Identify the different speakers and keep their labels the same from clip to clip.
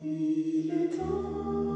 Speaker 1: Il est temps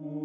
Speaker 1: Ooh.